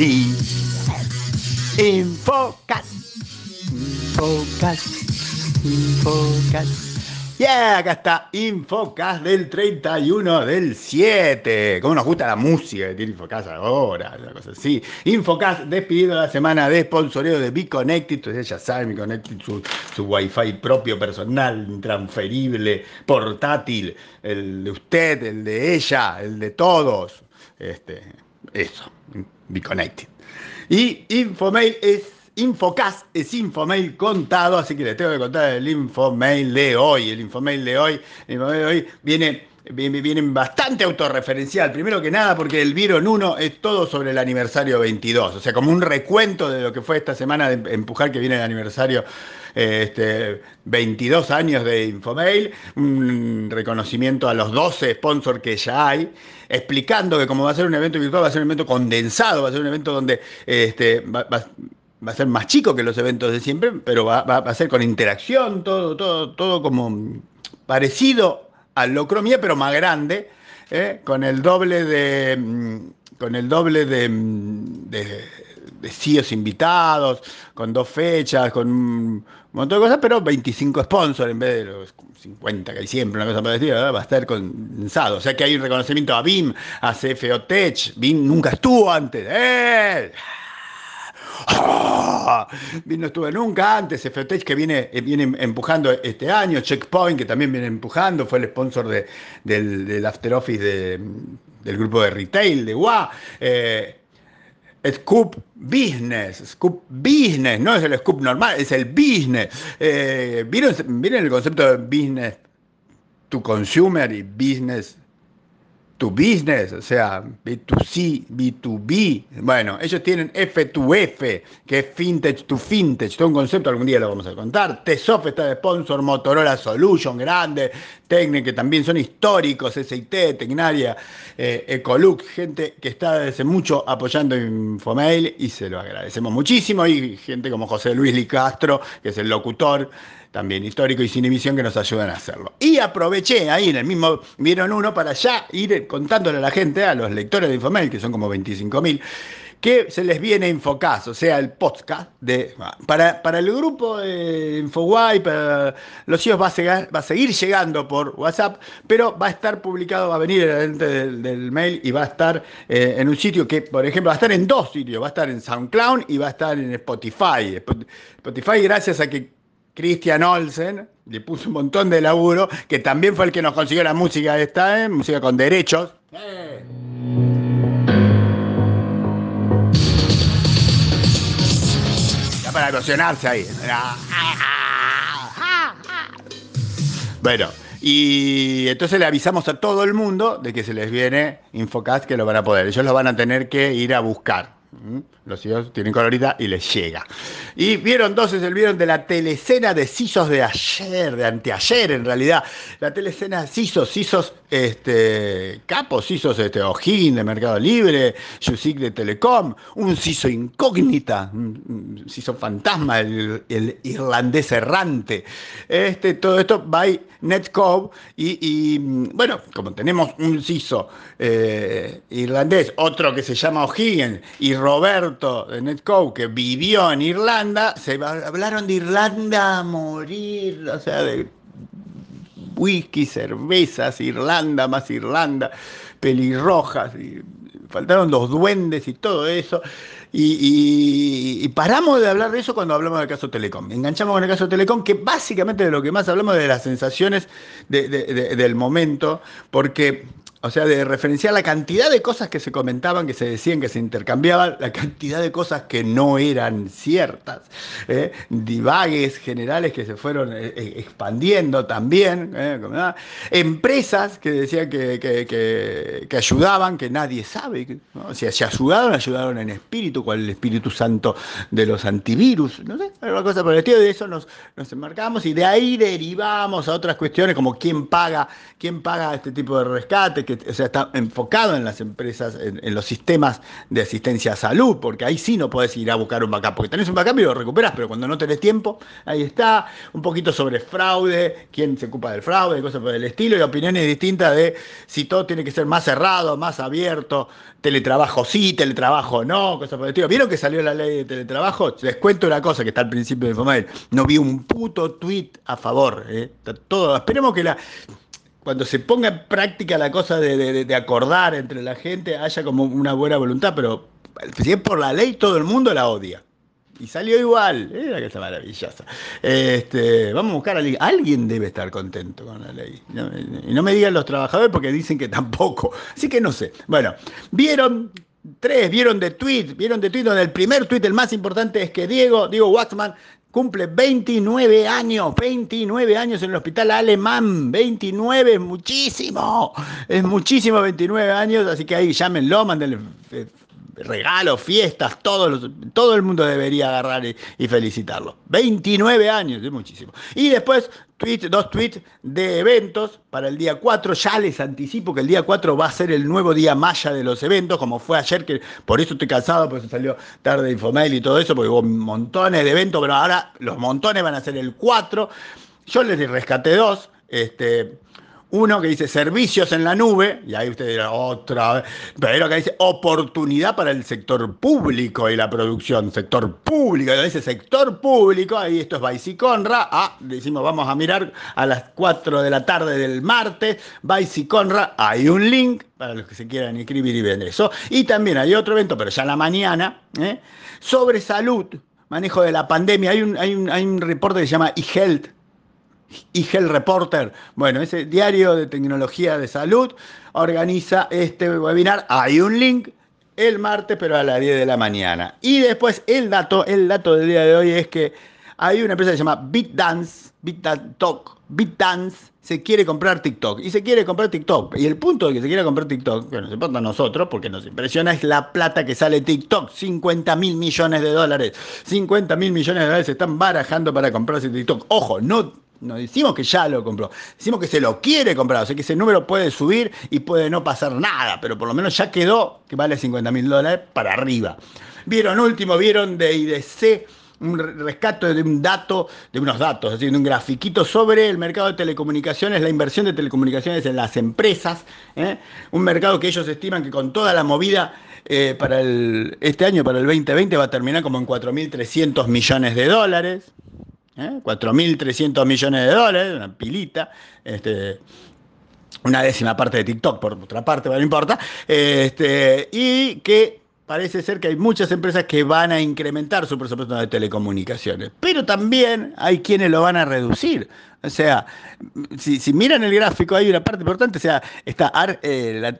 Y- Infocas, Infocas, Infocas. Yeah, acá está Infocas del 31 del 7. ¿Cómo nos gusta la música que tiene Infocas ahora? Una cosa así. Infocas despidido la semana de sponsoreo de Be Connected. Ustedes ya saben, Be Connected, su, su wifi propio, personal, intransferible, portátil. El de usted, el de ella, el de todos. Este, eso, Be Connected. Y Infomail es Infocast es Infomail contado, así que les tengo que contar el Infomail de hoy. El Infomail de hoy, el Infomail de hoy viene, viene, viene bastante autorreferencial. Primero que nada, porque el Vieron 1 es todo sobre el aniversario 22. O sea, como un recuento de lo que fue esta semana de empujar que viene el aniversario eh, este, 22 años de Infomail, un reconocimiento a los 12 sponsors que ya hay, explicando que como va a ser un evento virtual, va a ser un evento condensado, va a ser un evento donde este, va, a ser más chico que los eventos de siempre, pero va- va a ser con interacción, todo, todo, todo como parecido al Locromía, pero más grande, ¿eh? con el doble de. mm, Con el doble de, mm, de, de CEOs invitados, con dos fechas, con un montón de cosas, pero 25 sponsors en vez de los 50 que hay siempre, una cosa parecida, ¿verdad? va a estar condensado. O sea que hay un reconocimiento a BIM, a CFO Tech. BIM nunca estuvo antes. ¡Eh! ¡Ah! No estuve nunca antes, FTech que viene, eh, viene empujando este año, Checkpoint que también viene empujando, fue el sponsor de- del, After Office de- del grupo de retail de WA. Eh, Scoop Business, Scoop Business, no es el Scoop normal, es el Business. Eh, ¿vieron, ¿Vieron el concepto de Business to Consumer y Business to business, o sea, B2C, B2B. Bueno, ellos tienen F2F, que es fintech to fintech, todo un concepto, algún día lo vamos a contar. Tesof está de sponsor, Motorola Solution, grande, Tecne, que también son históricos, SIT, Tecnaria, eh, gente que está desde mucho apoyando Infomail y se lo agradecemos muchísimo. Y gente como José Luis Licastro, que es el locutor también histórico y sin emisión que nos ayudan a hacerlo. Y aproveché ahí en el mismo, vieron uno para ya ir contándole a la gente, a los lectores de Infomail, que son como 25.000, que se les viene Infocast, o sea, el podcast de para, para el grupo de Infoway, para los CEOs va a, llegar- va a seguir llegando por WhatsApp, pero va a estar publicado, va a venir adentro del, del mail y va a estar eh, en un sitio que, por ejemplo, va a estar en dos sitios, va a estar en SoundCloud y va a estar en Spotify. Spotify, gracias a que Christian Olsen le puso un montón de laburo, que también fue el que nos consiguió la música esta, ¿eh? música con derechos. ¡Eh! Para emocionarse ahí. Bueno, y entonces le avisamos a todo el mundo de que se les viene Infocast que lo van a poder. Ellos lo van a tener que ir a buscar. ¿Mm? Los hijos tienen colorita y les llega. Y vieron entonces el vieron de la telecena de CISOs de ayer, de anteayer en realidad. La telecena de CISOs, CISOs este, capos, CISOs este, O'Higgins de Mercado Libre, Yusic de Telecom, un CISO incógnita, un CISO fantasma, el, el irlandés errante. Este, todo esto by Netcove y, y, bueno, como tenemos un CISO eh, irlandés, otro que se llama O'Higgins y Roberto de Netcove que vivió en Irlanda, se hablaron de Irlanda a morir, o sea, de whisky, cervezas, Irlanda más Irlanda, pelirrojas, faltaron los duendes y todo eso. Y, paramos de hablar de eso cuando hablamos del caso Telecom. Enganchamos con el caso Telecom, que básicamente de lo que más hablamos de las sensaciones de- de- de- del momento, porque, o sea, de referenciar la cantidad de cosas que se comentaban, que se decían, que se intercambiaban, la cantidad de cosas que no eran ciertas, ¿eh? divagues generales que se fueron eh, eh, expandiendo también, ah, empresas que decían que, que- que- ayudaban, que nadie sabe, ¿no? o sea, si ayudaron, ayudaron en espíritu, cual el Espíritu Santo de los antivirus, no sé, alguna cosa por el estilo, de eso nos, nos enmarcamos y de ahí derivamos a otras cuestiones como quién paga, quién paga este tipo de rescate, o sea, está enfocado en las empresas, en, los sistemas de asistencia a salud, porque ahí sí no puedes ir a buscar un backup, porque tenés un backup y lo recuperas, pero cuando no tenés tiempo, ahí está, un poquito sobre fraude, quién se ocupa del fraude, cosas por el estilo, y opiniones distintas de si todo tiene que ser más cerrado, más abierto, teletrabajo sí, teletrabajo no, cosas por el estilo. ¿Vieron que salió la ley de teletrabajo? Les cuento una cosa que está al principio de Infomail. No vi un puto tweet a favor. ¿eh? Todo. Esperemos que la cuando se ponga en práctica la cosa de, acordar entre la gente, haya como una buena voluntad, pero si es por la ley, todo el mundo la odia. Y salió igual, era que está maravillosa. Este, vamos a buscar a alguien. Alguien debe estar contento con la ley. Y no me digan los trabajadores porque dicen que tampoco. Así que no sé. Bueno, vieron tres, vieron de tweet, vieron de tweet donde el primer tweet, el más importante, es que Diego, Diego Waxman, Cumple 29 años, 29 años en el hospital alemán, 29 es muchísimo, es muchísimo 29 años, así que ahí llámenlo, mándenle eh, regalos, fiestas, todo, todo el mundo debería agarrar y, felicitarlo. 29 años, es muchísimo. Y después, dos tweets de eventos para el día 4. Ya les anticipo que el día 4 va a ser el nuevo día maya de los eventos, como fue ayer, que por eso estoy cansado, porque salió tarde Infomail y todo eso, porque hubo montones de eventos, pero ahora los montones van a ser el 4. Yo les rescaté dos. Este, uno que dice servicios en la nube, y ahí usted dirá otra vez, pero que dice oportunidad para el sector público y la producción, sector público, y dice sector público, ahí esto es Vice y Conra, ah, decimos vamos a mirar a las 4 de la tarde del martes, Vice y Conra, hay un link para los que se quieran inscribir y vender eso, y también hay otro evento, pero ya en la mañana, ¿eh? sobre salud, manejo de la pandemia, hay un, hay un, hay un reporte que se llama eHealth, Health Reporter, bueno, ese diario de tecnología de salud, organiza este webinar. Hay un link el martes, pero a las 10 de la mañana. Y después el dato, el dato del día de hoy es que hay una empresa que se llama BitDance, BitDance, BitDance se quiere comprar TikTok y se quiere comprar TikTok. Y el punto de que se quiera comprar TikTok, que nos importa a nosotros, porque nos impresiona, es la plata que sale TikTok. 50 mil millones de dólares. 50 mil millones de dólares se están barajando para comprarse TikTok. Ojo, no no decimos que ya lo compró, decimos que se lo quiere comprar, o sea que ese número puede subir y puede no pasar nada, pero por lo menos ya quedó que vale 50 mil dólares para arriba. Vieron último, vieron de IDC un rescate de un dato, de unos datos, es decir, de un grafiquito sobre el mercado de telecomunicaciones, la inversión de telecomunicaciones en las empresas, ¿eh? un mercado que ellos estiman que con toda la movida eh, para el, este año, para el 2020, va a terminar como en 4.300 millones de dólares. 4.300 ¿eh? millones de dólares, una pilita, este, una décima parte de TikTok, por otra parte, no importa, este, y que parece ser que hay muchas empresas que van a incrementar su presupuesto de telecomunicaciones, pero también hay quienes lo van a reducir. O sea, si, miran el gráfico, hay una parte importante, o sea, está eh,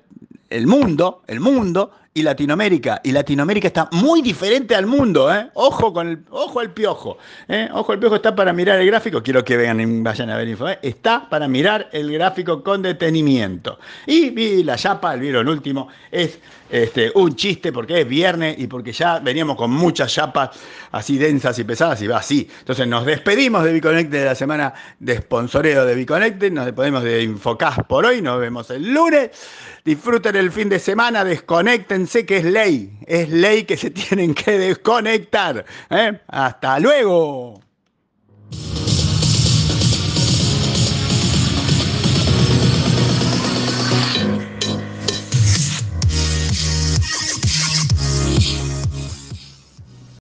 el mundo, el mundo y Latinoamérica. Y Latinoamérica está muy diferente al mundo, ¿eh? Ojo con el, ojo al piojo. ¿eh? Ojo al piojo está para mirar el gráfico. Quiero que vean vayan a ver info. ¿eh? Está para mirar el gráfico con detenimiento. Y, la chapa, el vieron último, es este, un chiste porque es viernes y porque ya veníamos con muchas chapas así densas y pesadas y va así. Entonces nos despedimos de Biconnect de la semana de sponsoreo de Biconnect. Nos despedimos de Infocast por hoy. Nos vemos el lunes. Disfruten el fin de semana, desconectense que es ley, es ley que se tienen que desconectar. ¿eh? Hasta luego.